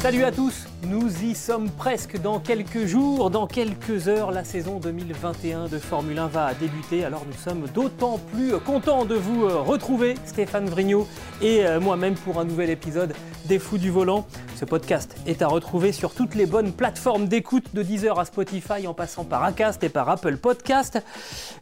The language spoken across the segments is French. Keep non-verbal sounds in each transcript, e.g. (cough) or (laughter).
Salut à tous nous y sommes presque dans quelques jours, dans quelques heures, la saison 2021 de Formule 1 va débuter. Alors nous sommes d'autant plus contents de vous euh, retrouver, Stéphane Vrignot et euh, moi-même pour un nouvel épisode des Fous du Volant. Ce podcast est à retrouver sur toutes les bonnes plateformes d'écoute de Deezer à Spotify en passant par Acast et par Apple Podcast.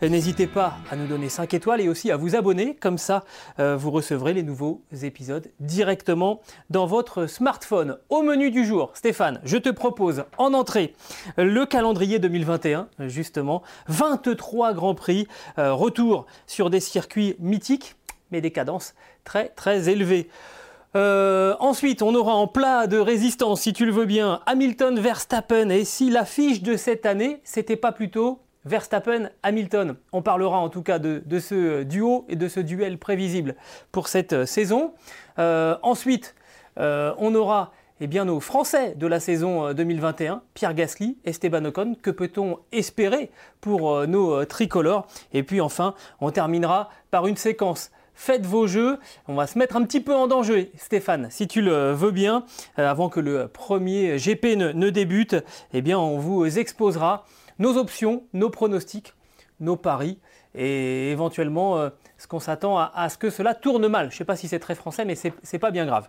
N'hésitez pas à nous donner 5 étoiles et aussi à vous abonner, comme ça euh, vous recevrez les nouveaux épisodes directement dans votre smartphone. Au menu du jour, Stéphane je te propose en entrée le calendrier 2021, justement. 23 Grands Prix, euh, retour sur des circuits mythiques, mais des cadences très très élevées. Euh, ensuite, on aura en plat de résistance, si tu le veux bien, Hamilton Verstappen. Et si l'affiche de cette année, c'était pas plutôt Verstappen-Hamilton On parlera en tout cas de, ce duo et de ce duel prévisible pour cette euh, saison. ensuite, on aura eh bien, nos Français de la saison 2021, euh, Pierre Gasly, Esteban Ocon, que peut-on espérer pour euh, nos euh, tricolores? Et puis enfin, on terminera par une séquence faites vos jeux. On va se mettre un petit peu en danger, Stéphane, si tu le veux bien, avant que le premier GP ne, débute. Eh bien, on vous exposera nos options, nos pronostics, nos paris et éventuellement ce qu'on s'attend à, ce que cela tourne mal. Je ne sais pas si c'est très français, mais c'est pas bien grave.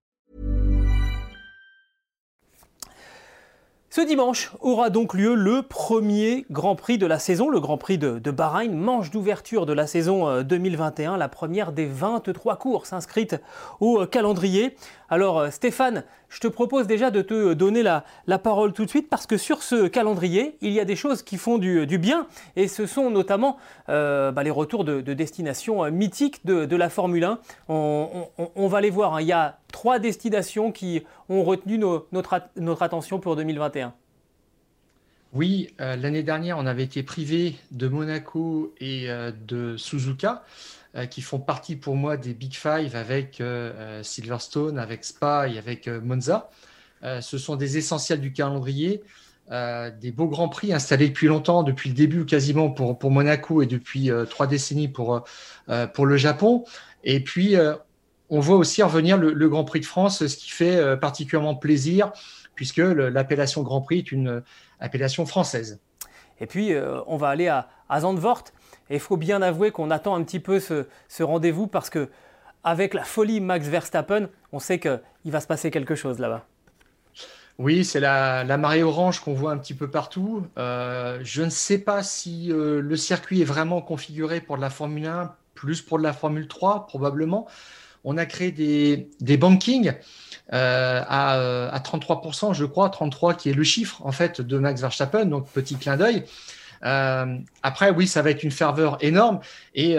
Ce dimanche aura donc lieu le premier Grand Prix de la saison, le Grand Prix de, Bahreïn, manche d'ouverture de la saison 2021, euh, la première des 23 courses inscrites au euh, calendrier. Alors euh, Stéphane, je te propose déjà de te donner la, parole tout de suite parce que sur ce calendrier, il y a des choses qui font du, bien et ce sont notamment bah, les retours de, destinations mythiques de, la Formule 1. On, va les voir, hein. il y a trois destinations qui ont retenu notre, attention pour 2021. Oui, euh, l'année dernière, on avait été privé de Monaco et euh, de Suzuka, euh, qui font partie pour moi des Big Five avec Silverstone, avec Spa et avec Monza. ce sont des essentiels du calendrier, des beaux grands prix installés depuis longtemps, depuis le début quasiment pour, pour Monaco et depuis trois décennies pour, pour le Japon. Et puis, on voit aussi revenir le, Grand Prix de France, ce qui fait particulièrement plaisir puisque l'appellation Grand Prix est une appellation française. Et puis, euh, on va aller à, Zandvoort. Et il faut bien avouer qu'on attend un petit peu ce, rendez-vous parce que, avec la folie Max Verstappen, on sait qu'il va se passer quelque chose là-bas. Oui, c'est la, marée orange qu'on voit un petit peu partout. Euh, je ne sais pas si euh, le circuit est vraiment configuré pour de la Formule 1, plus pour de la Formule 3, probablement. On a créé des, des bankings euh, à, 33%, euh, je crois, 33 qui est le chiffre en fait de Max Verstappen, donc petit clin d'œil. Euh, après, oui, ça va être une ferveur énorme et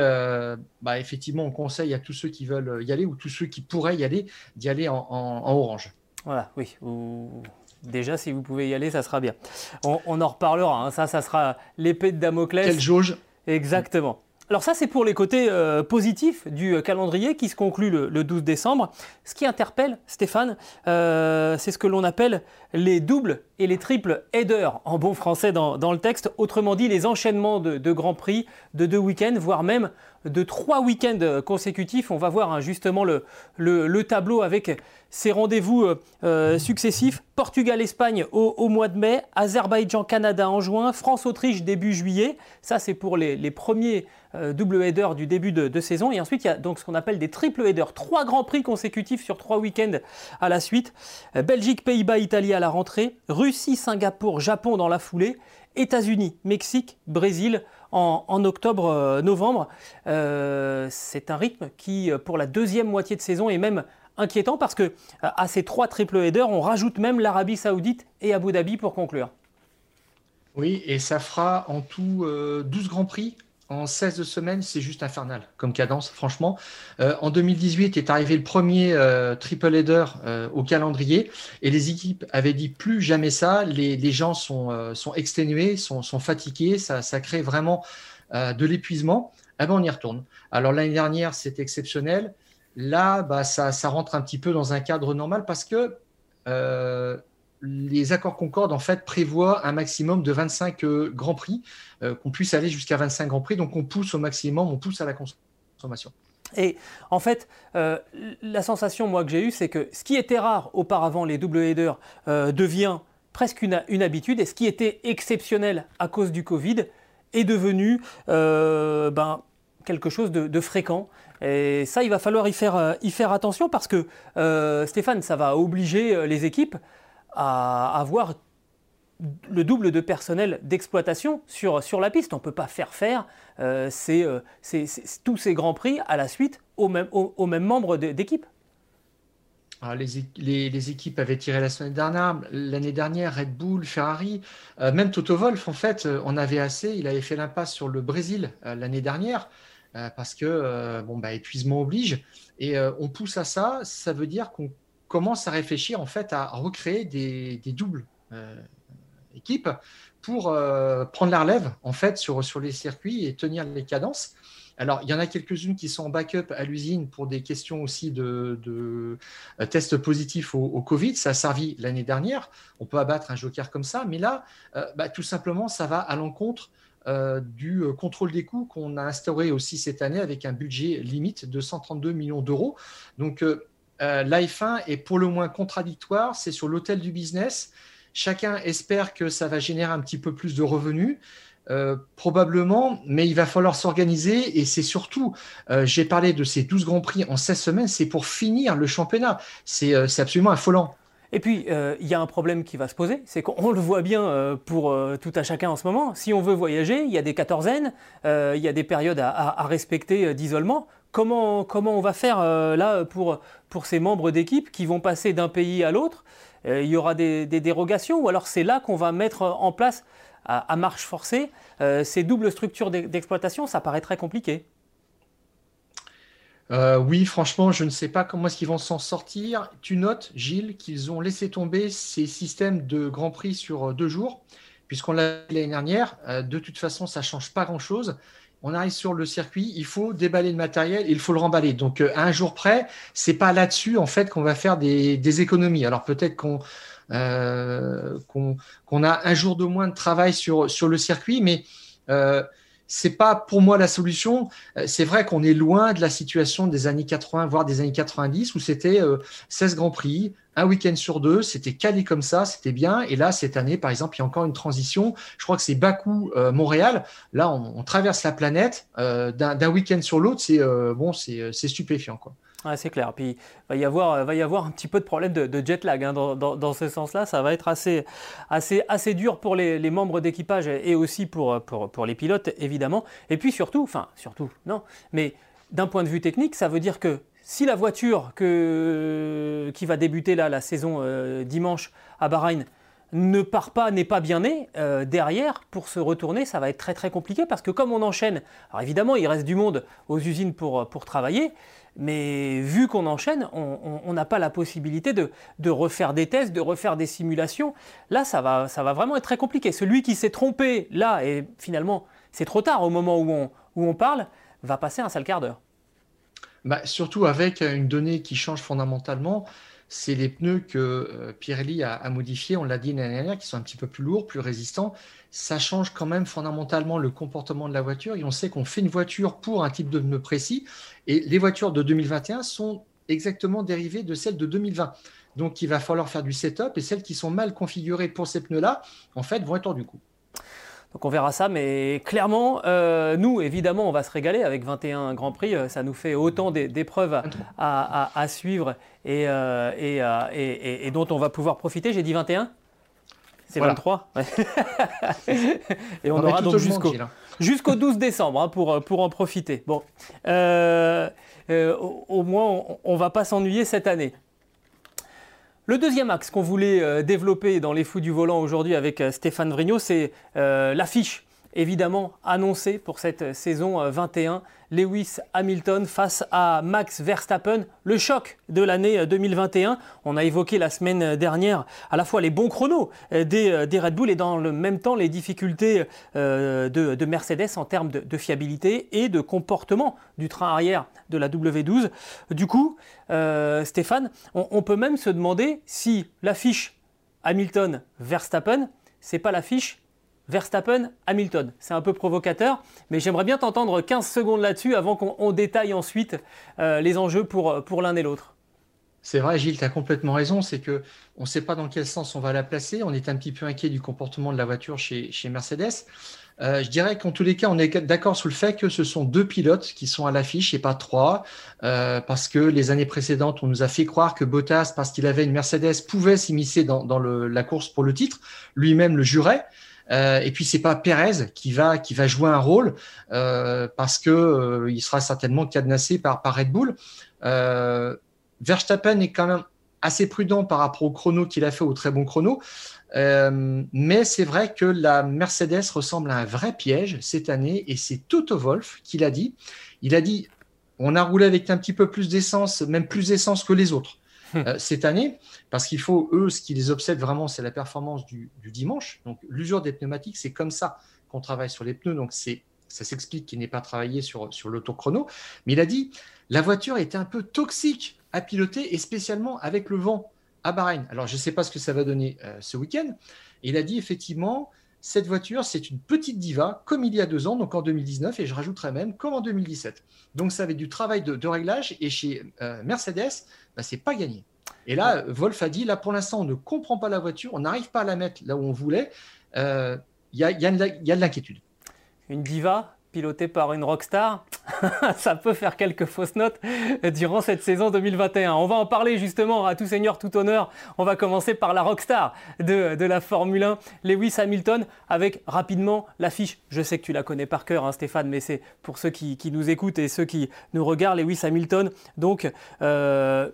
bah, effectivement, on conseille à tous ceux qui veulent y aller ou tous ceux qui pourraient y aller d'y aller en, orange. Voilà, oui. Déjà, si vous pouvez y aller, ça sera bien. On, en reparlera. Hein. Ça, ça sera l'épée de Damoclès. Quelle jauge Exactement. Alors ça, c'est pour les côtés euh, positifs du euh, calendrier qui se conclut le, 12 décembre. Ce qui interpelle, Stéphane, euh, c'est ce que l'on appelle les doubles et les triples headers, en bon français dans, le texte. Autrement dit, les enchaînements de, Grands Prix de deux week-ends, voire même de trois week-ends consécutifs. On va voir hein, justement le, tableau avec ces rendez-vous successifs. Portugal-Espagne au, mois de mai, Azerbaïdjan-Canada en juin, France-Autriche début juillet. Ça, c'est pour les, premiers double headers du début de, saison. Et ensuite, il y a donc ce qu'on appelle des triple headers. Trois grands prix consécutifs sur trois week-ends à la suite. Belgique, Pays-Bas, Italie à la rentrée. Russie, Singapour, Japon dans la foulée. États-Unis, Mexique, Brésil en, octobre-novembre. Euh, c'est un rythme qui, pour la deuxième moitié de saison, est même inquiétant parce que à ces trois triple headers, on rajoute même l'Arabie Saoudite et Abu Dhabi pour conclure. Oui, et ça fera en tout 12 euh, grands prix en 16 semaines, c'est juste infernal comme cadence, franchement. Euh, en 2018 est arrivé le premier euh, triple header euh, au calendrier et les équipes avaient dit plus jamais ça. Les, gens sont, sont exténués, sont, fatigués, ça, ça, crée vraiment de l'épuisement. Ah ben on y retourne. Alors l'année dernière, c'était exceptionnel. Là, bah, ça, ça, rentre un petit peu dans un cadre normal parce que les accords Concorde en fait prévoient un maximum de 25 euh, grands prix, euh, qu'on puisse aller jusqu'à 25 grands prix. Donc on pousse au maximum, on pousse à la consommation. Et en fait, euh, la sensation moi que j'ai eue, c'est que ce qui était rare auparavant, les double headers, devient presque une, habitude, et ce qui était exceptionnel à cause du Covid est devenu ben, quelque chose de, de, fréquent. Et ça, il va falloir y faire, y faire attention parce que, Stéphane, ça va obliger les équipes à avoir le double de personnel d'exploitation sur, sur la piste. On ne peut pas faire faire euh, euh, tous ces grands prix à la suite aux mêmes, aux, mêmes membres d'équipe. Ah, les, les, équipes avaient tiré la semaine dernière, l'année dernière, Red Bull, Ferrari, euh, même Toto Wolf, en fait, on avait assez. Il avait fait l'impasse sur le Brésil l'année dernière parce que, bon, bah, épuisement oblige. Et on pousse à ça, ça veut dire qu'on commence à réfléchir en fait à recréer des, doubles euh, équipes pour euh, prendre la relève en fait sur, sur les circuits et tenir les cadences. Alors, il y en a quelques-unes qui sont en backup à l'usine pour des questions aussi de, euh, tests positifs au, Covid. Ça a servi l'année dernière. On peut abattre un joker comme ça. Mais là, bah, tout simplement, ça va à l'encontre du contrôle des coûts qu'on a instauré aussi cette année avec un budget limite de 132 millions d'euros. Donc, l'iPhone est pour le moins contradictoire. C'est sur l'hôtel du business. Chacun espère que ça va générer un petit peu plus de revenus. Euh, probablement, mais il va falloir s'organiser et c'est surtout, euh, j'ai parlé de ces 12 grands prix en 16 semaines, c'est pour finir le championnat. C'est absolument affolant. Et puis, il y a un problème qui va se poser, c'est qu'on le voit bien pour tout à chacun en ce moment. Si on veut voyager, il y a des quatorzaines, il y a des périodes à respecter d'isolement. Comment, on va faire euh, là pour, pour ces membres d'équipe qui vont passer d'un pays à l'autre? Euh, Il y aura des, dérogations ou alors c'est là qu'on va mettre en place à, marche forcée euh, ces doubles structures d'exploitation? Ça paraît très compliqué. oui, franchement, je ne sais pas comment est-ce qu'ils vont s'en sortir. Tu notes, Gilles, qu'ils ont laissé tomber ces systèmes de Grand Prix sur deux jours, puisqu'on l'a l'année dernière. de toute façon, ça ne change pas grand-chose on arrive sur le circuit, il faut déballer le matériel, il faut le remballer. Donc euh, un jour près, c'est pas là-dessus en fait qu'on va faire des, économies. Alors peut-être qu'on euh, qu'on a un jour de moins de travail sur sur le circuit, mais euh, c'est pas pour moi la solution. Euh, c'est vrai qu'on est loin de la situation des années 80, voire des années 90, où c'était 16 grands prix, un week-end sur deux, c'était calé comme ça, c'était bien. Et là, cette année, par exemple, il y a encore une transition. Je crois que c'est Bakou-Montréal. Euh, là, on, traverse la planète euh, d'un week-end sur l'autre. C'est bon, c'est stupéfiant, quoi c'est clair. Puis va y avoir, va y avoir un petit peu de problème de, jet lag hein, dans, ce sens-là. Ça va être assez, assez, assez dur pour les, membres d'équipage et aussi pour, pour, les pilotes, évidemment. Et puis surtout, enfin, surtout, non, mais d'un point de vue technique, ça veut dire que si la voiture qui va débuter la saison euh, dimanche à Bahreïn ne part pas, n'est pas bien née, euh, derrière, pour se retourner, ça va être très très compliqué parce que comme on enchaîne, alors évidemment, il reste du monde aux usines pour, pour travailler, mais vu qu'on enchaîne, on n'a pas la possibilité de, refaire des tests, de refaire des simulations. Là, ça va, vraiment être très compliqué. Celui qui s'est trompé là, et finalement, c'est trop tard au moment où on, parle, va passer un sale quart d'heure. Bah, surtout avec une donnée qui change fondamentalement, c'est les pneus que euh, Pirelli a, a modifiés, on l'a dit l'année dernière, qui sont un petit peu plus lourds, plus résistants. Ça change quand même fondamentalement le comportement de la voiture et on sait qu'on fait une voiture pour un type de pneu précis et les voitures de 2021 sont exactement dérivée de celle de 2020. Donc il va falloir faire du setup et celles qui sont mal configurées pour ces pneus-là, en fait, vont être hors du coup. Donc on verra ça, mais clairement, euh, nous, évidemment, on va se régaler avec 21 Grands Prix. Euh, ça nous fait autant d'épreuves à, suivre euh, et, et, dont on va pouvoir profiter. J'ai dit 21 C'est 23 (laughs) Et on, aura donc jusqu'au jusqu'au 12 décembre hein, pour, pour en profiter. Bon, au, moins, on ne va pas s'ennuyer cette année. Le deuxième axe qu'on voulait euh, développer dans les fous du volant aujourd'hui avec euh, Stéphane Vrignot, c'est euh, l'affiche évidemment annoncé pour cette saison 21. Euh, Lewis Hamilton face à Max Verstappen, le choc de l'année 2021. Euh, On a évoqué la semaine dernière à la fois les bons chronos euh, des, Red Bull et dans le même temps les difficultés de, Mercedes en termes de, fiabilité et de comportement du train arrière de la W12. Du coup, Stéphane, on, peut même se demander si l'affiche Hamilton-Verstappen, c'est pas l'affiche Verstappen-Hamilton. C'est un peu provocateur, mais j'aimerais bien t'entendre 15 secondes là-dessus avant qu'on détaille ensuite euh, les enjeux pour, pour l'un et l'autre. C'est vrai, Gilles, tu as complètement raison. C'est que on ne sait pas dans quel sens on va la placer. On est un petit peu inquiet du comportement de la voiture chez, chez Mercedes. Euh, je dirais qu'en tous les cas, on est d'accord sur le fait que ce sont deux pilotes qui sont à l'affiche et pas trois, euh, parce que les années précédentes, on nous a fait croire que Bottas, parce qu'il avait une Mercedes, pouvait s'immiscer dans, dans la course pour le titre. Lui-même le jurait. Euh, et puis c'est pas Pérez qui va jouer un rôle euh, parce que euh, il sera certainement cadenassé par par Red Bull. Verstappen est quand même assez prudent par rapport au chrono qu'il a fait, au très bon chrono. mais c'est vrai que la Mercedes ressemble à un vrai piège cette année et c'est Toto Wolff qui l'a dit. Il a dit on a roulé avec un petit peu plus d'essence, même plus d'essence que les autres. Euh, cette année, parce qu'il faut, eux, ce qui les obsède vraiment, c'est la performance du, dimanche. Donc, l'usure des pneumatiques, c'est comme ça qu'on travaille sur les pneus. Donc, c'est ça s'explique qu'il n'ait pas travaillé sur, sur l'autochrono. Mais il a dit la voiture était un peu toxique à piloter, et spécialement avec le vent à Bahreïn. Alors, je ne sais pas ce que ça va donner euh, ce week-end. Il a dit effectivement cette voiture, c'est une petite diva, comme il y a deux ans, donc en 2019, et je rajouterais même comme en 2017. Donc ça avait du travail de, réglage, et chez euh, Mercedes, bah, c'est pas gagné. Et là, Wolf a dit, là pour l'instant, on ne comprend pas la voiture, on n'arrive pas à la mettre là où on voulait, euh, il y, a, y, a, de l'inquiétude. Une diva? Piloté par une rockstar, (laughs) ça peut faire quelques fausses notes durant cette saison 2021. On va en parler justement à tout seigneur, tout honneur. On va commencer par la rockstar de, de la Formule 1, Lewis Hamilton, avec rapidement l'affiche. Je sais que tu la connais par cœur, hein, Stéphane, mais c'est pour ceux qui, nous écoutent et ceux qui nous regardent, Lewis Hamilton. Donc, euh,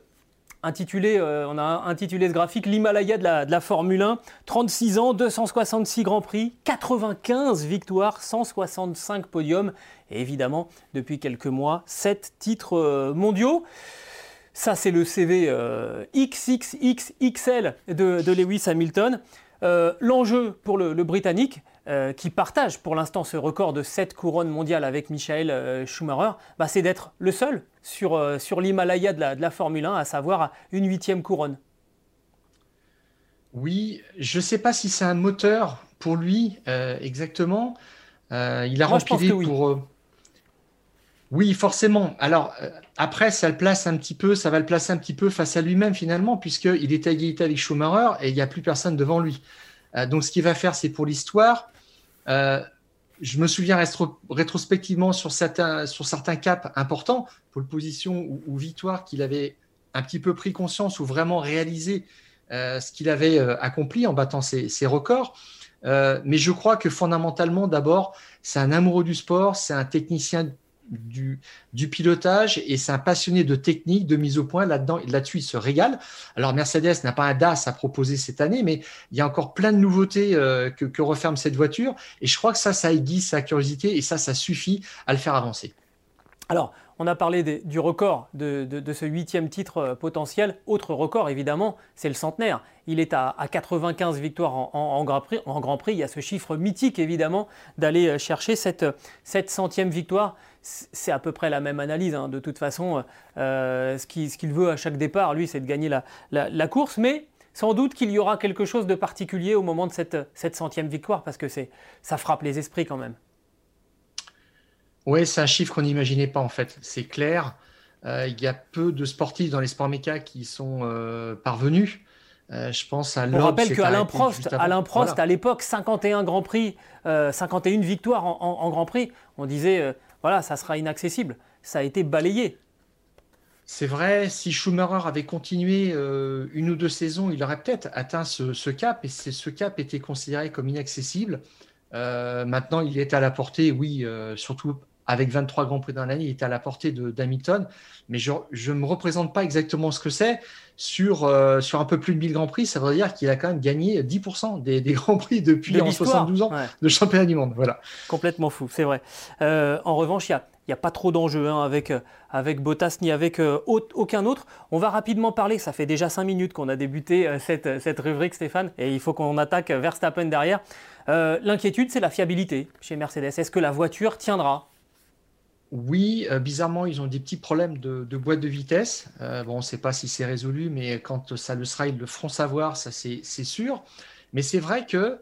intitulé, euh, on a intitulé ce graphique l'Himalaya de la, Formule 1. 36 ans, 266 Grands Prix, 95 victoires, 165 podiums et évidemment, depuis quelques mois, 7 titres euh, mondiaux. Ça, c'est le CV euh, XXXXL de, Lewis Hamilton. L'enjeu pour le Britannique, euh, qui partage pour l'instant ce record de 7 couronnes mondiales avec Michael euh, Schumacher, bah, c'est d'être le seul sur, euh, sur l'Himalaya de la, de la, Formule 1, à savoir une huitième couronne. Oui, je ne sais pas si c'est un moteur pour lui exactement. il a rempli oui. pour. Oui, forcément. Alors après, ça le place un petit peu, ça va le placer un petit peu face à lui-même finalement, puisqu'il est à égalité avec Schumacher et il n'y a plus personne devant lui. donc ce qu'il va faire, c'est pour l'histoire, euh, je me souviens rétrospectivement sur certains, sur certains caps importants, pour position ou, victoire, qu'il avait un petit peu pris conscience ou vraiment réalisé euh, ce qu'il avait euh, accompli en battant ses records. mais je crois que fondamentalement, d'abord, c'est un amoureux du sport, c'est un technicien du, pilotage et c'est un passionné de technique, de mise au point. Là-dedans, là-dessus, il se régale. Alors, Mercedes n'a pas un DAS à proposer cette année, mais il y a encore plein de nouveautés euh, que, referme cette voiture. Et je crois que ça, ça aiguise sa curiosité et ça, ça suffit à le faire avancer. Alors, on a parlé du record de, ce huitième titre euh, potentiel. Autre record, évidemment, c'est le centenaire. Il est à, 95 victoires en, Grand Prix, Il y a ce chiffre mythique, évidemment, d'aller euh, chercher cette, cette centième victoire c'est à peu près la même analyse. Hein. De toute façon, euh, ce qu'il veut à chaque départ, lui, c'est de gagner la, course. Mais sans doute qu'il y aura quelque chose de particulier au moment de cette, centième victoire, parce que ça frappe les esprits quand même. Oui, c'est un chiffre qu'on n'imaginait pas en fait. C'est clair. il y a peu de sportifs dans les sports méca qui sont parvenus. je pense à On rappelle qu'Alain Prost, Alain Prost à l'époque, 51 Grand Prix, 51 victoires en, en, Grand Prix. On disait, voilà, ça sera inaccessible. Ça a été balayé. C'est vrai, si Schumacher avait continué euh, une ou deux saisons, il aurait peut-être atteint ce, cap, et ce cap était considéré comme inaccessible. Euh, maintenant, il est à la portée, oui, euh, surtout avec 23 Grands Prix dans l'année, il est à la portée d'Hamilton, mais je ne me représente pas exactement ce que c'est. Sur, sur un peu plus de 1000 Grands Prix, ça veut dire qu'il a quand même gagné 10% des, Grands Prix depuis 72 ans de championnat du monde. Voilà. Complètement fou, c'est vrai. en revanche, il y a il n'y a pas trop d'enjeux hein, avec, euh, avec Bottas ni avec euh, aucun autre. On va rapidement parler, ça fait déjà 5 minutes qu'on a débuté euh, cette, cette, rubrique Stéphane, et il faut qu'on attaque Verstappen derrière. L'inquiétude, c'est la fiabilité chez Mercedes. Est-ce que la voiture tiendra? Oui, bizarrement, ils ont des petits problèmes de, boîte de vitesse. bon, on ne sait pas si c'est résolu, mais quand ça le sera, ils le feront savoir, ça c'est sûr. Mais c'est vrai que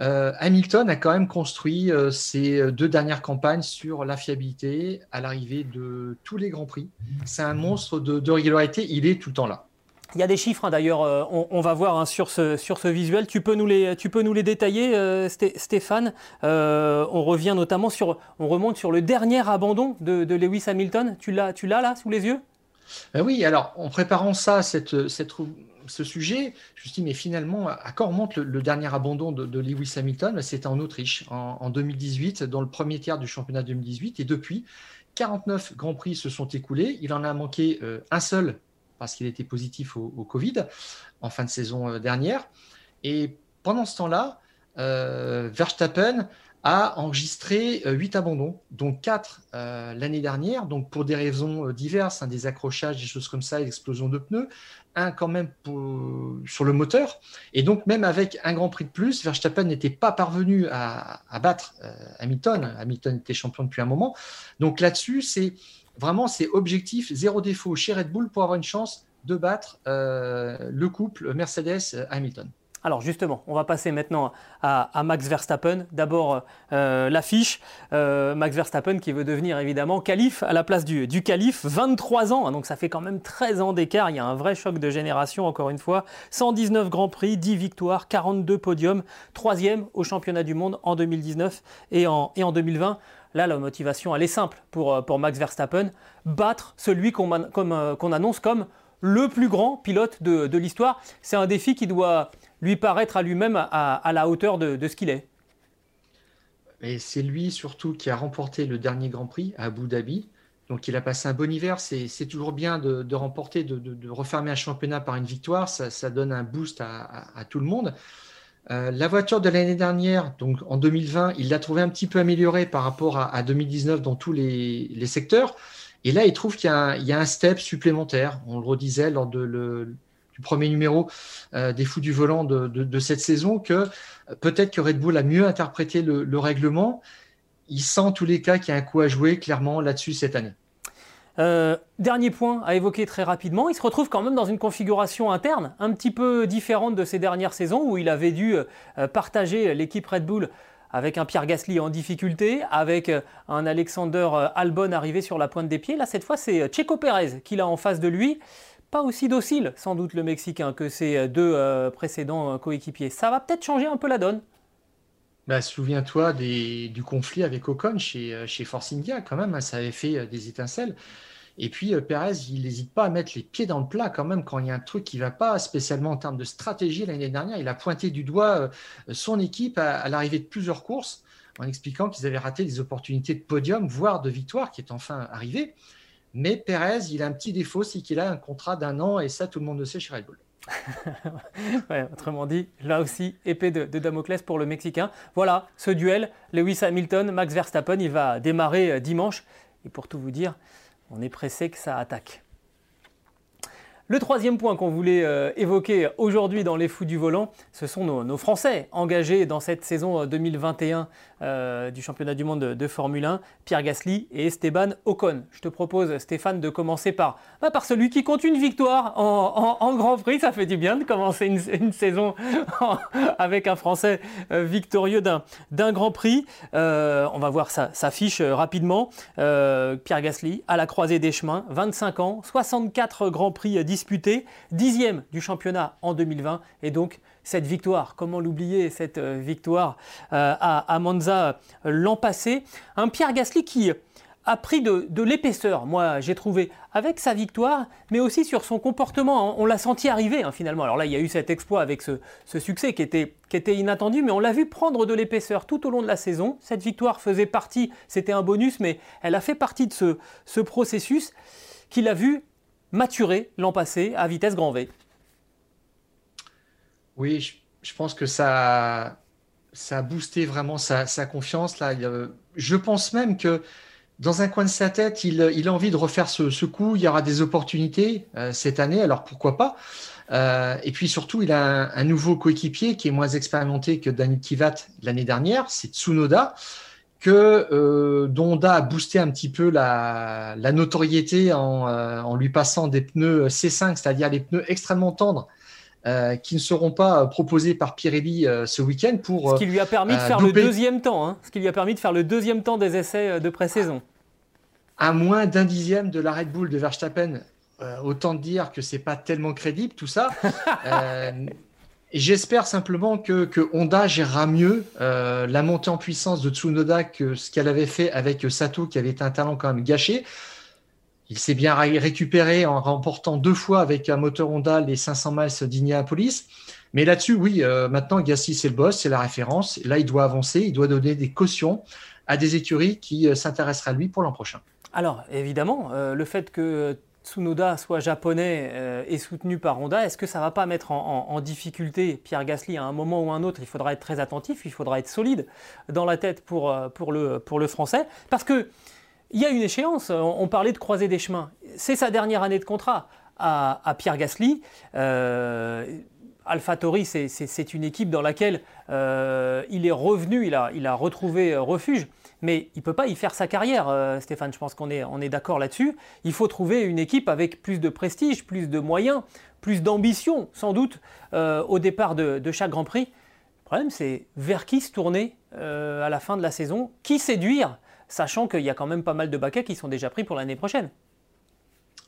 euh, Hamilton a quand même construit euh, ses deux dernières campagnes sur la fiabilité à l'arrivée de tous les grands prix. C'est un monstre de, régularité, il est tout le temps là. Il y a des chiffres hein, d'ailleurs, euh, on, va voir hein, sur, ce, visuel. Tu peux nous les, détailler, Stéphane? On revient notamment sur, on remonte sur le dernier abandon de, Lewis Hamilton. Tu l'as, là sous les yeux? Oui, alors en préparant ça, ce sujet, je me suis dit, mais finalement, à quoi remonte le, dernier abandon de, Lewis Hamilton? C'était en Autriche, en, 2018, dans le premier tiers du championnat 2018. Et depuis, 49 Grands Prix se sont écoulés. Il en a manqué euh, un seul parce qu'il était positif au, Covid en fin de saison euh, dernière. Et pendant ce temps-là, euh, Verstappen a enregistré 8 abandons, dont 4 l'année dernière, donc pour des raisons diverses, hein, des accrochages, des choses comme ça, des explosions de pneus, un quand même sur le moteur. Et donc, même avec un Grand Prix de plus, Verstappen n'était pas parvenu à, battre euh, Hamilton. Hamilton était champion depuis un moment. Donc là-dessus, c'est vraiment c'est objectif zéro défaut chez Red Bull pour avoir une chance de battre euh, le couple Mercedes-Hamilton. Alors justement, on va passer maintenant à, Max Verstappen. D'abord euh, l'affiche, euh, Max Verstappen qui veut devenir évidemment calife à la place du, du calife, 23 ans, hein, donc ça fait quand même 13 ans d'écart, il y a un vrai choc de génération encore une fois. 119 Grands Prix, 10 victoires, 42 podiums, troisième au championnat du monde en 2019 et en, et en 2020. Là, la motivation, elle est simple pour, euh, Max Verstappen, battre celui qu'on annonce comme le plus grand pilote de, de l'histoire. C'est un défi qui doit lui paraître à lui-même à, la hauteur de, ce qu'il est. Et c'est lui surtout qui a remporté le dernier Grand Prix à Abu Dhabi. Donc il a passé un bon hiver. C'est toujours bien de, remporter, de, refermer un championnat par une victoire. Ça, donne un boost à, tout le monde. Euh, la voiture de l'année dernière, donc en 2020, il l'a trouvé un petit peu améliorée par rapport à, 2019 dans tous les, secteurs. Et là, il trouve qu'il y, a un step supplémentaire. On le redisait lors du premier numéro euh, des Fous du Volant de, cette saison que euh, peut-être que Red Bull a mieux interprété le, règlement. Il sent en tous les cas qu'il y a un coup à jouer clairement là-dessus cette année. Euh, dernier point à évoquer très rapidement, il se retrouve quand même dans une configuration interne un petit peu différente de ces dernières saisons où il avait dû partager l'équipe Red Bull avec un Pierre Gasly en difficulté, avec un Alexander Albon arrivé sur la pointe des pieds. Là, cette fois, c'est Checo Pérez qu'il a en face de lui pas aussi docile, sans doute, le Mexicain que ses deux euh, précédents euh, coéquipiers. Ça va peut-être changer un peu la donne. Bah, Souviens-toi du conflit avec Ocon chez, euh, chez Force India, quand même, hein, ça avait fait des étincelles. Et puis Perez, il n'hésite pas à mettre les pieds dans le plat quand même quand il y a un truc qui ne va pas, spécialement en termes de stratégie. L'année dernière, il a pointé du doigt son équipe à l'arrivée de plusieurs courses en expliquant qu'ils avaient raté des opportunités de podium, voire de victoire qui est enfin arrivée. Mais Perez, il a un petit défaut, c'est qu'il a un contrat d'un an, et ça, tout le monde le sait chez Red Bull. (laughs) autrement dit, là aussi, épée de, Damoclès pour le Mexicain. Voilà, ce duel, Lewis Hamilton, Max Verstappen, il va démarrer euh, dimanche. Et pour tout vous dire, on est pressé que ça attaque. Le troisième point qu'on voulait euh, évoquer aujourd'hui dans les fous du volant, ce sont nos, Français engagés dans cette saison 2021 euh, euh, du championnat du monde de, Formule 1, Pierre Gasly et Esteban Ocon. Je te propose, Stéphane, de commencer par, bah, celui qui compte une victoire en, Grand Prix. Ça fait du bien de commencer une, saison (laughs) avec un Français victorieux d'un Grand Prix. on va voir sa, sa fiche rapidement. Pierre Gasly à la croisée des chemins, 25 ans, 64 Grands Prix disputé, dixième du championnat en 2020 et donc cette victoire, comment l'oublier, cette euh, victoire euh, à, Monza euh, l'an passé? Un Pierre Gasly qui a pris de, l'épaisseur, moi j'ai trouvé, avec sa victoire, mais aussi sur son comportement. On l'a senti arriver hein, finalement. Alors là, il y a eu cet exploit avec ce, succès qui était, qui était, inattendu, mais on l'a vu prendre de l'épaisseur tout au long de la saison. Cette victoire faisait partie, c'était un bonus, mais elle a fait partie de ce, ce processus qu'il a vu maturé l'an passé à vitesse grand V. Oui, je, pense que ça, ça a boosté vraiment sa, confiance. Là. Je pense même que dans un coin de sa tête, il, a envie de refaire ce, coup. Il y aura des opportunités euh, cette année, alors pourquoi pas euh, Et puis surtout, il a un, nouveau coéquipier qui est moins expérimenté que Dani Kivat l'année dernière, c'est Tsunoda que euh, Donda a boosté un petit peu la, notoriété euh, en, lui passant des pneus C5, c'est-à-dire les pneus extrêmement tendres. Euh, qui ne seront pas proposés par Pirelli ce week-end pour. Ce qui lui a permis de faire le deuxième temps, hein. ce qui lui a permis de faire le deuxième temps des essais de pré-saison. À moins d'un dixième de la Red Bull de Verstappen, autant dire que c'est pas tellement crédible tout ça. (laughs) j'espère simplement que, Honda gérera mieux euh, la montée en puissance de Tsunoda que ce qu'elle avait fait avec Sato, qui avait un talent quand même gâché. Il s'est bien récupéré en remportant deux fois avec un moteur Honda les 500 miles d'Indianapolis. Mais là-dessus, oui, euh, maintenant, Gassi, c'est le boss, c'est la référence. Là, il doit avancer, il doit donner des cautions à des écuries qui euh, s'intéresseraient à lui pour l'an prochain. Alors, évidemment, le fait que Tsunoda soit japonais euh, et soutenu par Honda, est-ce que ça va pas mettre en, difficulté Pierre Gasly à un moment ou un autre? Il faudra être très attentif, il faudra être solide dans la tête pour, euh, pour, le, français. Parce qu'il y a une échéance, on, parlait de croiser des chemins. C'est sa dernière année de contrat à, Pierre Gasly. Euh, AlphaTauri, c'est une équipe dans laquelle euh, il est revenu, il a, il a retrouvé refuge mais il ne peut pas y faire sa carrière, euh, Stéphane, je pense qu'on est, d'accord là-dessus. Il faut trouver une équipe avec plus de prestige, plus de moyens, plus d'ambition, sans doute, euh, au départ de, chaque Grand Prix. Le problème, c'est vers qui se tourner euh, à la fin de la saison, qui séduire, sachant qu'il y a quand même pas mal de baquets qui sont déjà pris pour l'année prochaine.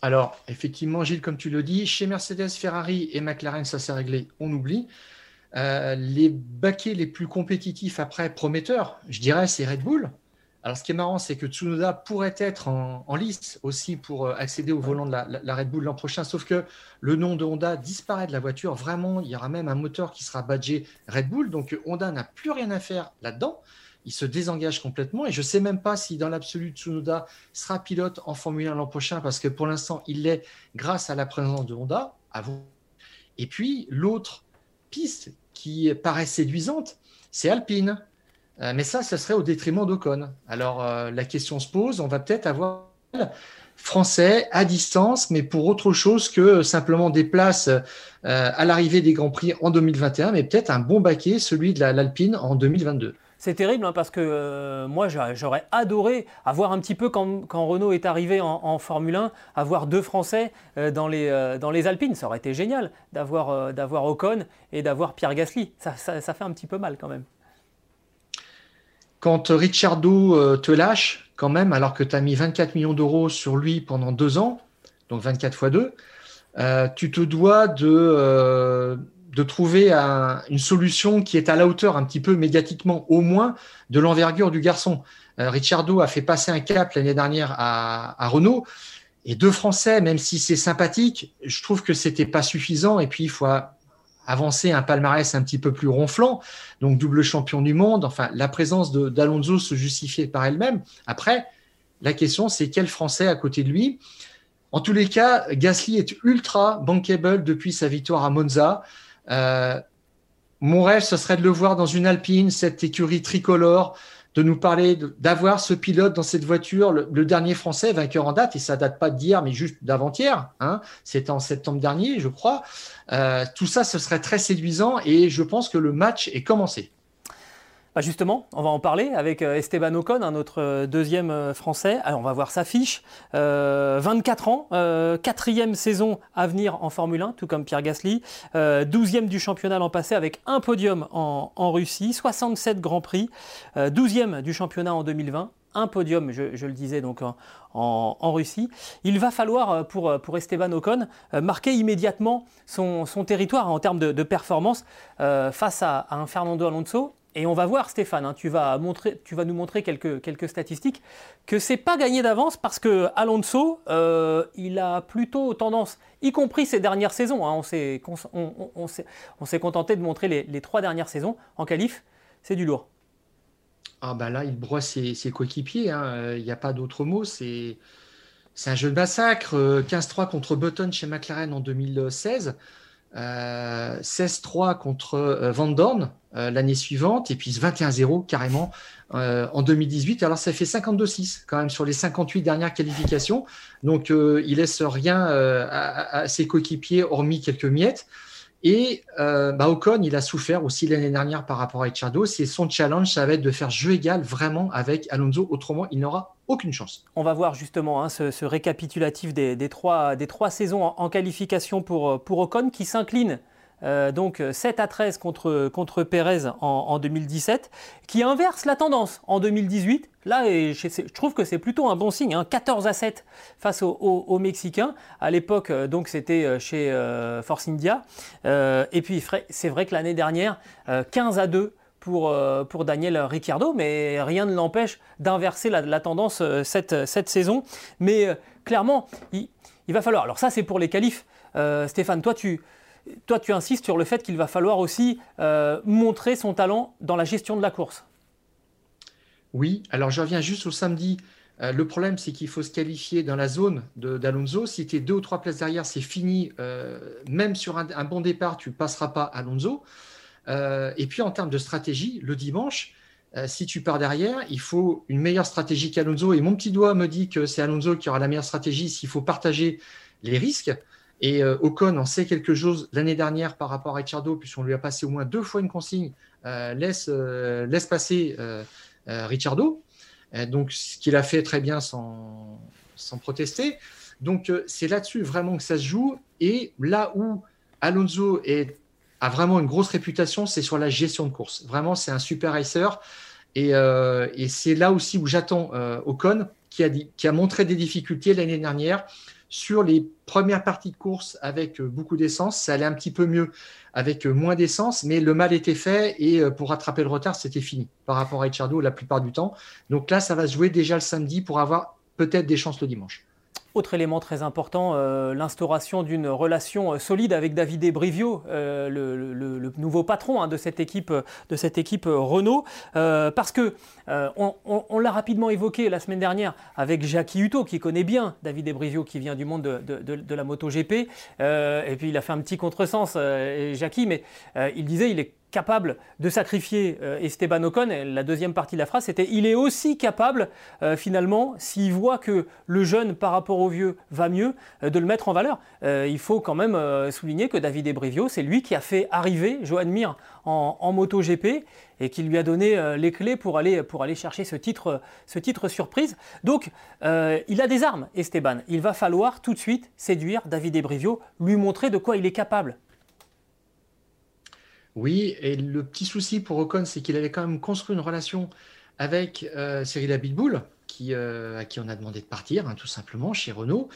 Alors, effectivement, Gilles, comme tu le dis, chez Mercedes, Ferrari et McLaren, ça s'est réglé, on oublie. Les baquets les plus compétitifs après prometteurs, je dirais, c'est Red Bull. Alors, ce qui est marrant, c'est que Tsunoda pourrait être en, lice aussi pour euh, accéder au volant de la, Red Bull l'an prochain, sauf que le nom de Honda disparaît de la voiture. Vraiment, il y aura même un moteur qui sera badgé Red Bull. Donc, Honda n'a plus rien à faire là-dedans. Il se désengage complètement. Et je ne sais même pas si, dans l'absolu, Tsunoda sera pilote en Formule 1 l'an prochain, parce que pour l'instant, il l'est grâce à la présence de Honda. Vous. Et puis, l'autre piste qui paraît séduisante, c'est Alpine. Euh, mais ça, ce serait au détriment d'Ocon. Alors euh, la question se pose, on va peut-être avoir français à distance, mais pour autre chose que simplement des places euh, à l'arrivée des Grands Prix en 2021, mais peut-être un bon baquet, celui de l'Alpine en 2022. C'est terrible hein, parce que moi j'aurais adoré avoir un petit peu quand, Renault est arrivé en, Formule 1, avoir deux Français dans, les, dans les Alpines. Ça aurait été génial d'avoir Ocon et d'avoir Pierre Gasly. Ça, fait un petit peu mal quand même. Quand Ricciardo te lâche quand même, alors que tu as mis 24 millions d'euros sur lui pendant deux ans, donc 24 fois 2, tu te dois de de trouver une solution qui est à la hauteur, un petit peu médiatiquement au moins, de l'envergure du garçon. Euh, Ricciardo a fait passer un cap l'année dernière à, Renault. Et deux Français, même si c'est sympathique, je trouve que c'était pas suffisant. Et puis, il faut avancer un palmarès un petit peu plus ronflant. Donc, double champion du monde. Enfin, la présence d'Alonso se justifiait par elle-même. Après, la question, c'est quel Français à côté de lui? En tous les cas, Gasly est ultra bankable depuis sa victoire à Monza. Euh, mon rêve, ce serait de le voir dans une Alpine, cette écurie tricolore, de nous parler d'avoir ce pilote dans cette voiture, le, dernier Français vainqueur en date, et ça date pas d'hier, mais juste d'avant-hier. Hein, C'était en septembre dernier, je crois. Euh, tout ça, ce serait très séduisant, et je pense que le match est commencé. Bah, justement, on va en parler avec euh, Esteban Ocon, un autre euh, deuxième euh, français. On va voir sa fiche. 24 ans, quatrième saison à venir en Formule 1, tout comme Pierre Gasly. 12e du championnat l'an passé avec un podium en, Russie, 67 grands prix. 12e du championnat en 2020, un podium, je, le disais donc en, Russie. Il va falloir pour Esteban Ocon marquer immédiatement son, territoire en termes de, performance face à, un Fernando Alonso et on va voir, Stéphane, hein, tu, vas nous montrer quelques, statistiques, que c'est pas gagné d'avance parce que Alonso, euh, il a plutôt tendance, y compris ces dernières saisons, hein, on s'est on, contenté de montrer les, trois dernières saisons en qualif, c'est du lourd. Ah bah là, il broie ses, coéquipiers, hein, il n'y a pas d'autre mot, c'est un jeu de massacre. 15-3 euh, contre Button chez McLaren en 2016. 16-3 euh, contre euh, Van Dorn euh, l'année suivante, et puis 21-0 carrément en 2018. Alors ça fait 52-6 quand même sur les 58 dernières qualifications. Donc il laisse rien à, ses coéquipiers hormis quelques miettes. Et bah, Ocon, il a souffert aussi l'année dernière par rapport à Ricciardo. C'est son challenge, ça va être de faire jeu égal vraiment avec Alonso. Autrement, il n'aura aucune chance. On va voir justement hein, ce, récapitulatif des, trois, des, trois, saisons en, qualification pour, pour Ocon qui s'incline euh, donc 7 à 13 contre, contre Pérez en, 2017, qui inverse la tendance en 2018. Là, je, trouve que c'est plutôt un bon signe, 14 hein. à 7 face aux, Mexicains. À l'époque, euh, donc c'était euh, chez Force India. et puis c'est vrai que l'année dernière, 15 à 2 pour, Daniel Ricciardo, mais rien ne l'empêche d'inverser la, tendance cette, cette, saison. Mais clairement, il, va falloir. Alors, ça, c'est pour les qualifs. Stéphane, toi tu, toi, tu insistes sur le fait qu'il va falloir aussi montrer son talent dans la gestion de la course. Oui, alors je reviens juste au samedi. le problème, c'est qu'il faut se qualifier dans la zone d'Alonso. Si tu es deux ou trois places derrière, c'est fini. même sur un, bon départ, tu ne passeras pas Alonso. Euh, et puis en termes de stratégie, le dimanche, euh, si tu pars derrière, il faut une meilleure stratégie qu'Alonso. Et mon petit doigt me dit que c'est Alonso qui aura la meilleure stratégie s'il faut partager les risques. Et euh, Ocon en sait quelque chose l'année dernière par rapport à Ricciardo, puisqu'on lui a passé au moins deux fois une consigne, laisse, laisse passer Ricciardo. donc, ce qu'il a fait très bien sans, sans protester. Donc, c'est là-dessus vraiment que ça se joue. Et là où Alonso a vraiment une grosse réputation, c'est sur la gestion de course. Vraiment, c'est un super racer. Et, euh, c'est là aussi où j'attends euh, Ocon, qui a, qui a montré des difficultés l'année dernière sur les premières parties de course avec euh, beaucoup d'essence. Ça allait un petit peu mieux avec moins d'essence, mais le mal était fait et pour rattraper le retard, c'était fini par rapport à Ricciardo la plupart du temps. Donc là, ça va se jouer déjà le samedi pour avoir peut-être des chances le dimanche. Autre élément très important, euh, l'instauration d'une relation euh, solide avec David Brivio, euh, le, nouveau patron hein, de cette équipe, de cette équipe Renault, parce que on, l'a rapidement évoqué la semaine dernière avec Jackie Hutto, qui connaît bien David Brivio, qui vient du monde de, de la MotoGP, et puis il a fait un petit contresens, Jackie, mais il disait il est capable de sacrifier euh, Esteban Ocon. la deuxième partie de la phrase, c'était il est aussi capable, euh, finalement, s'il voit que le jeune par rapport au vieux va mieux, euh, de le mettre en valeur. il faut quand même souligner que David Ebrivio, c'est lui qui a fait arriver Johan Mir en, en MotoGP et qui lui a donné les clés pour aller, chercher ce titre, ce titre surprise. Donc, il a des armes, Esteban. Il va falloir tout de suite séduire David Ebrivio, lui montrer de quoi il est capable. Oui, et le petit souci pour Ocon, c'est qu'il avait quand même construit une relation avec euh, Cyril Abitboul, euh, à qui on a demandé de partir, hein, tout simplement, chez Renault,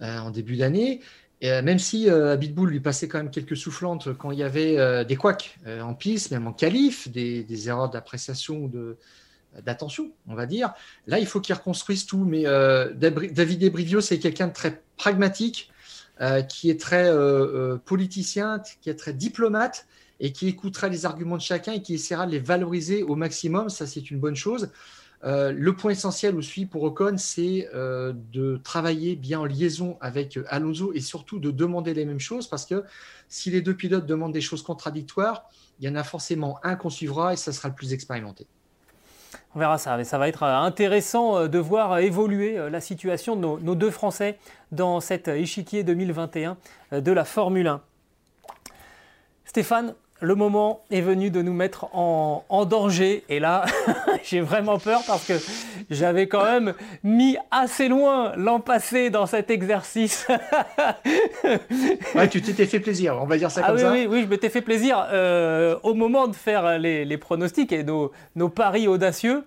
euh, en début d'année. même si Abitboul lui passait quand même quelques soufflantes quand il y avait des couacs en piste, même en qualif, des, erreurs d'appréciation ou d'attention, on va dire. Là, il faut qu'il reconstruise tout. Mais David Ebrivio, c'est quelqu'un de très pragmatique, qui est très politicien, qui est très diplomate et qui écoutera les arguments de chacun et qui essaiera de les valoriser au maximum. Ça, c'est une bonne chose. Euh, le point essentiel aussi pour Ocon, c'est euh, de travailler bien en liaison avec Alonso et surtout de demander les mêmes choses parce que si les deux pilotes demandent des choses contradictoires, il y en a forcément un qu'on suivra et ça sera le plus expérimenté. On verra ça, mais ça va être intéressant de voir évoluer la situation de nos, nos deux Français dans cet échiquier 2021 de la Formule 1. Stéphane, le moment est venu de nous mettre en, danger. Et là, (laughs) j'ai vraiment peur parce que j'avais quand même mis assez loin l'an passé dans cet exercice. (laughs) ouais, tu t'étais fait plaisir, on va dire ça ah comme oui, ça. Oui, oui, je m'étais fait plaisir euh, au moment de faire les, pronostics et nos, nos paris audacieux.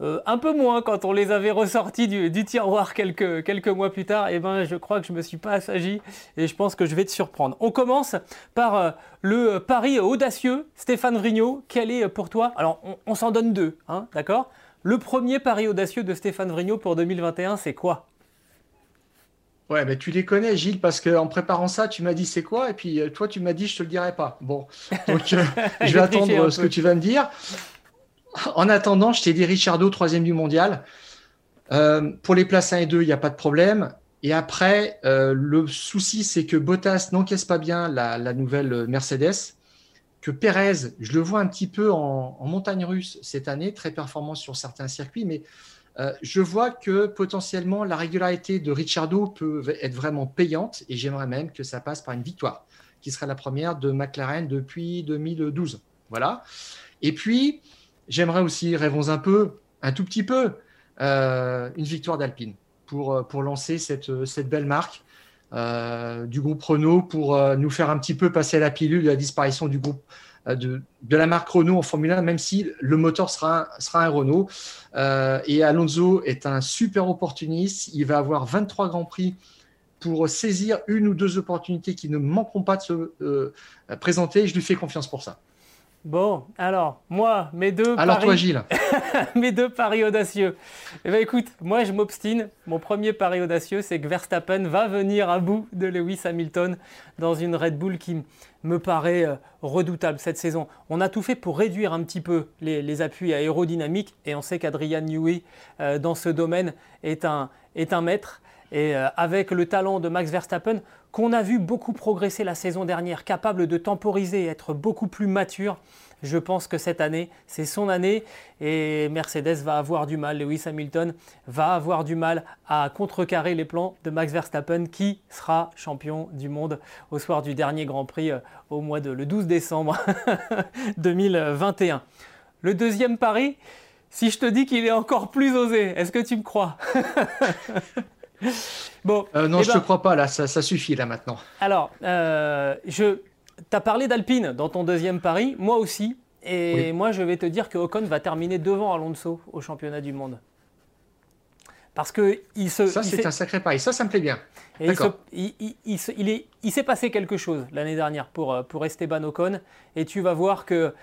Euh, un peu moins quand on les avait ressortis du, tiroir quelques, quelques, mois plus tard. Et eh ben, je crois que je ne me suis pas assagi et je pense que je vais te surprendre. On commence par euh, le pari audacieux. Stéphane Vrignot, quel est pour toi? Alors, on, s'en donne deux, hein, d'accord? Le premier pari audacieux de Stéphane Vrignot pour 2021, c'est quoi? Ouais, mais tu les connais, Gilles, parce qu'en préparant ça, tu m'as dit c'est quoi, et puis euh, toi, tu m'as dit je te le dirai pas. Bon, donc (laughs) je vais attendre ce que tu vas me dire. (laughs) En attendant, je t'ai dit Richardo, troisième du mondial. Euh, pour les places 1 et 2, il n'y a pas de problème. Et après, euh, le souci, c'est que Bottas n'encaisse pas bien la, nouvelle Mercedes. Que Perez, je le vois un petit peu en, montagne russe cette année, très performant sur certains circuits, mais euh, je vois que potentiellement la régularité de Richardo peut être vraiment payante et j'aimerais même que ça passe par une victoire, qui sera la première de McLaren depuis 2012. Voilà. Et puis, J'aimerais aussi, rêvons un peu, un tout petit peu, euh, une victoire d'Alpine pour, euh, pour lancer cette, euh, cette belle marque du groupe Renault, pour nous faire un petit peu passer la pilule de la disparition du groupe de, de, la marque Renault en Formule 1, même si le moteur sera un, sera un Renault. et Alonso est un super opportuniste. Il va avoir 23 grands prix pour saisir une ou deux opportunités qui ne manqueront pas de se présenter. Je lui fais confiance pour ça. Bon, alors, moi, mes deux alors toi, Gilles (laughs) mes deux paris audacieux. Eh bien, écoute, moi, je m'obstine. Mon premier pari audacieux, c'est que Verstappen va venir à bout de Lewis Hamilton dans une Red Bull qui me paraît euh, redoutable cette saison. On a tout fait pour réduire un petit peu les, appuis aérodynamiques et on sait qu'Adrian Newey, euh, dans ce domaine, est un, est un maître. Et euh, avec le talent de Max Verstappen, qu'on a vu beaucoup progresser la saison dernière, capable de temporiser, être beaucoup plus mature, je pense que cette année, c'est son année. Et Mercedes va avoir du mal, Lewis Hamilton va avoir du mal à contrecarrer les plans de Max Verstappen qui sera champion du monde au soir du dernier Grand Prix euh, au mois de le 12 décembre (laughs) 2021. Le deuxième pari, si je te dis qu'il est encore plus osé, est-ce que tu me crois? (laughs) bon, euh, non, eh je ne te ben- crois pas, là, ça, suffit là maintenant. Alors, euh, je, tu as parlé d'Alpine dans ton deuxième pari, moi aussi. Et moi, je vais te dire que Ocon va terminer devant Alonso au championnat du monde. Parce que il se. Ça, c'est un sacré pari. Ça, ça me plaît bien. il, il, s'est passé quelque chose l'année dernière pour, euh, pour Esteban Ocon. Et tu vas voir que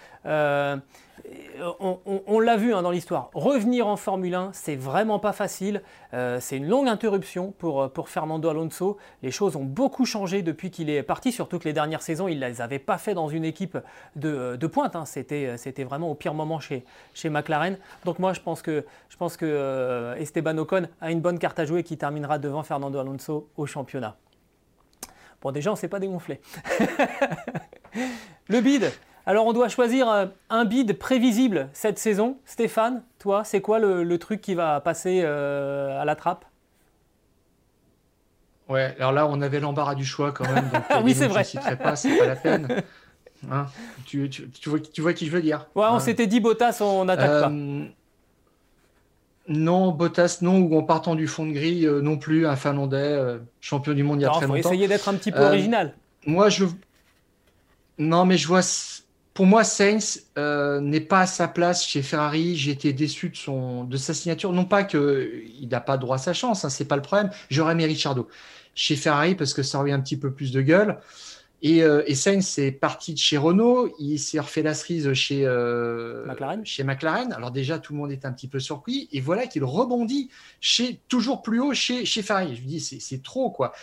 on, l'a vu hein, dans l'histoire, revenir en Formule 1, c'est vraiment pas facile. Euh, c'est une longue interruption pour, euh, pour Fernando Alonso. Les choses ont beaucoup changé depuis qu'il est parti, surtout que les dernières saisons, il ne les avait pas fait dans une équipe de, pointe. Hein. C'était, vraiment au pire moment chez, McLaren. Donc moi, je pense que, euh, Esteban Ocon a une bonne carte à jouer qui terminera devant Fernando Alonso au championnat. Bon, déjà, on ne s'est pas dégonflé. (laughs) Le bid, alors on doit choisir euh, un bid prévisible cette saison. Stéphane, toi, c'est quoi le, truc qui va passer euh, à la trappe? Ouais, alors là on avait l'embarras du choix quand même. Donc, (laughs) oui, c'est vrai. Je ne pas, c'est pas la peine. Hein, tu, vois, qui je veux dire. Ouais, on hein. s'était dit Bottas, on n'attaque pas. Euh, non, Bottas, non, ou en partant du fond de grille, non plus, un Finlandais, champion du monde il y a très longtemps. Il faut essayer d'être un petit peu original. Moi, je. Non, mais je vois pour moi, Sainz euh, n'est pas à sa place chez Ferrari. J'ai été déçu de, son, de sa signature. Non pas qu'il n'a pas droit à sa chance, hein, c'est pas le problème. J'aurais aimé Ricciardo chez Ferrari parce que ça aurait un petit peu plus de gueule. Et, euh, et Sainz est parti de chez Renault. Il s'est refait la cerise chez, euh, McLaren. chez McLaren. Alors déjà, tout le monde est un petit peu surpris. Et voilà qu'il rebondit chez, toujours plus haut chez, chez Ferrari. Je me dis, c'est trop, quoi.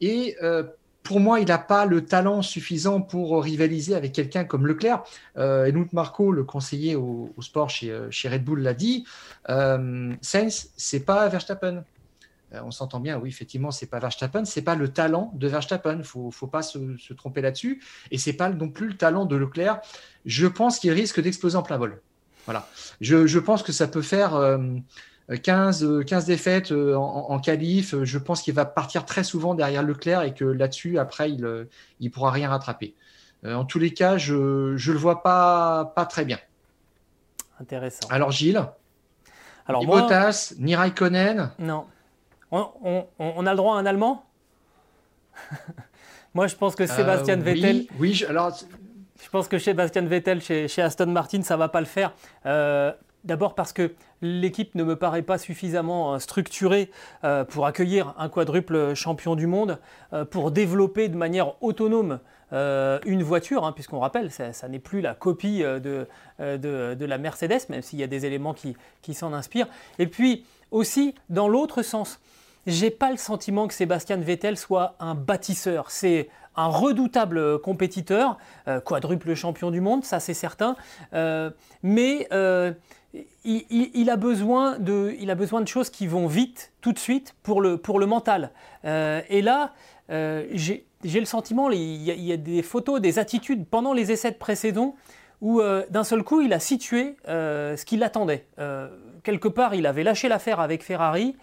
Et euh, pour moi, il n'a pas le talent suffisant pour rivaliser avec quelqu'un comme Leclerc. Euh, Marco, le conseiller au, sport chez, euh, chez, Red Bull, l'a dit. Euh, Sainz, c'est pas Verstappen. Euh, on s'entend bien, oui, effectivement, c'est pas Verstappen, c'est pas le talent de Verstappen. Faut, faut pas se, tromper là-dessus. Et c'est pas non plus le talent de Leclerc. Je pense qu'il risque d'exploser en plein vol. Voilà. Je, pense que ça peut faire 15, 15 défaites en, en qualif. Je pense qu'il va partir très souvent derrière Leclerc et que là-dessus, après, il ne pourra rien rattraper. en tous les cas, je ne le vois pas, pas très bien. Intéressant. Alors, Gilles alors ni moi, Bottas, ni Raikkonen Non. On, a le droit à un Allemand? (laughs) Moi, je pense que Sébastien euh, Vettel. Oui, je, alors. Je pense que Sébastien Vettel chez, Aston Martin, ça va pas le faire. Euh, d'abord parce que l'équipe ne me paraît pas suffisamment euh, structurée pour accueillir un quadruple champion du monde, pour développer de manière autonome une voiture, hein, puisqu'on rappelle, ça, n'est plus la copie de, de, la Mercedes, même s'il y a des éléments qui, qui s'en inspirent. Et puis aussi, dans l'autre sens, j'ai pas le sentiment que Sébastien Vettel soit un bâtisseur. C'est un redoutable compétiteur, euh, quadruple champion du monde, ça c'est certain, euh, mais euh, il, a besoin de, choses qui vont vite, tout de suite, pour le, mental. et là, j'ai le sentiment, il y, a, des photos, des attitudes pendant les essais de précédents où d'un seul coup, il a situé ce qu'il attendait. quelque part, il avait lâché l'affaire avec Ferrari.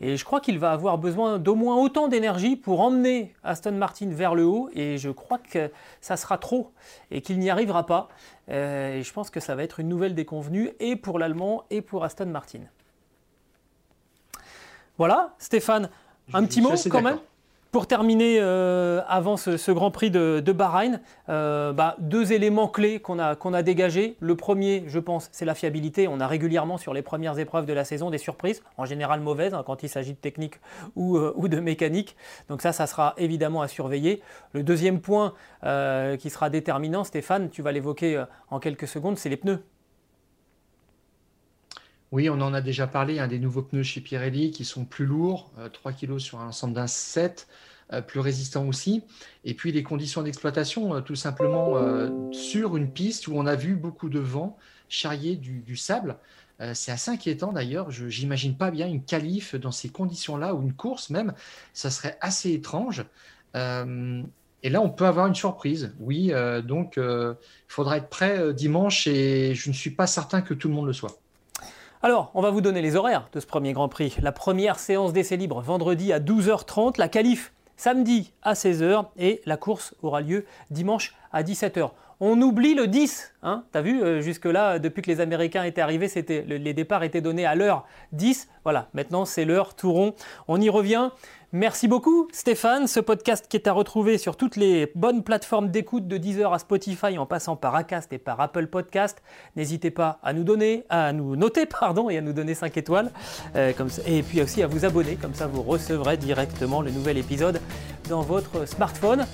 Et je crois qu'il va avoir besoin d'au moins autant d'énergie pour emmener Aston Martin vers le haut. Et je crois que ça sera trop et qu'il n'y arrivera pas. Euh, et je pense que ça va être une nouvelle déconvenue et pour l'Allemand et pour Aston Martin. Voilà, Stéphane, un petit mot quand même? Pour terminer, euh, avant ce, Grand Prix de, Bahreïn, euh, bah, deux éléments clés qu'on a, dégagés. Le premier, je pense, c'est la fiabilité. On a régulièrement sur les premières épreuves de la saison des surprises, en général mauvaises hein, quand il s'agit de technique euh, ou, de mécanique. Donc ça, ça sera évidemment à surveiller. Le deuxième point qui sera déterminant, Stéphane, tu vas l'évoquer en quelques secondes, c'est les pneus. Oui, on en a déjà parlé, un des nouveaux pneus chez Pirelli qui sont plus lourds, 3 euh, kg sur un ensemble d'un 7, euh, plus résistants aussi. Et puis les conditions d'exploitation, euh, tout simplement sur une piste où on a vu beaucoup de vent charrier du, sable. c'est assez inquiétant d'ailleurs. Je n'imagine pas bien une qualif dans ces conditions-là, ou une course même. Ça serait assez étrange. et là, on peut avoir une surprise. Oui, donc il faudra être prêt dimanche et je ne suis pas certain que tout le monde le soit. Alors, on va vous donner les horaires de ce premier Grand Prix. La première séance d'essai libre vendredi à 12h30, la qualif samedi à 16h et la course aura lieu dimanche à 17h. On oublie le 10, hein T'as vu, euh, jusque-là, depuis que les Américains étaient arrivés, les départs étaient donnés à l'heure 10. Voilà, maintenant c'est l'heure tout rond. On y revient. Merci beaucoup Stéphane, ce podcast qui est à retrouver sur toutes les bonnes plateformes d'écoute de Deezer à Spotify en passant par Acast et par Apple Podcast. N'hésitez pas à nous donner, à nous noter (laughs) pardon et à nous donner 5 étoiles euh, comme et puis aussi à vous abonner comme ça vous recevrez directement le nouvel épisode dans votre smartphone.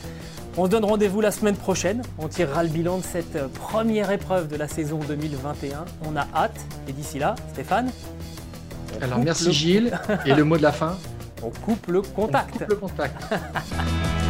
On se donne rendez-vous la semaine prochaine. On tirera le bilan de cette première épreuve de la saison 2021. On a hâte. Et d'ici là, Stéphane. Alors merci Gilles. Et le mot de la fin? (laughs) on coupe le contact. On coupe le contact. (laughs)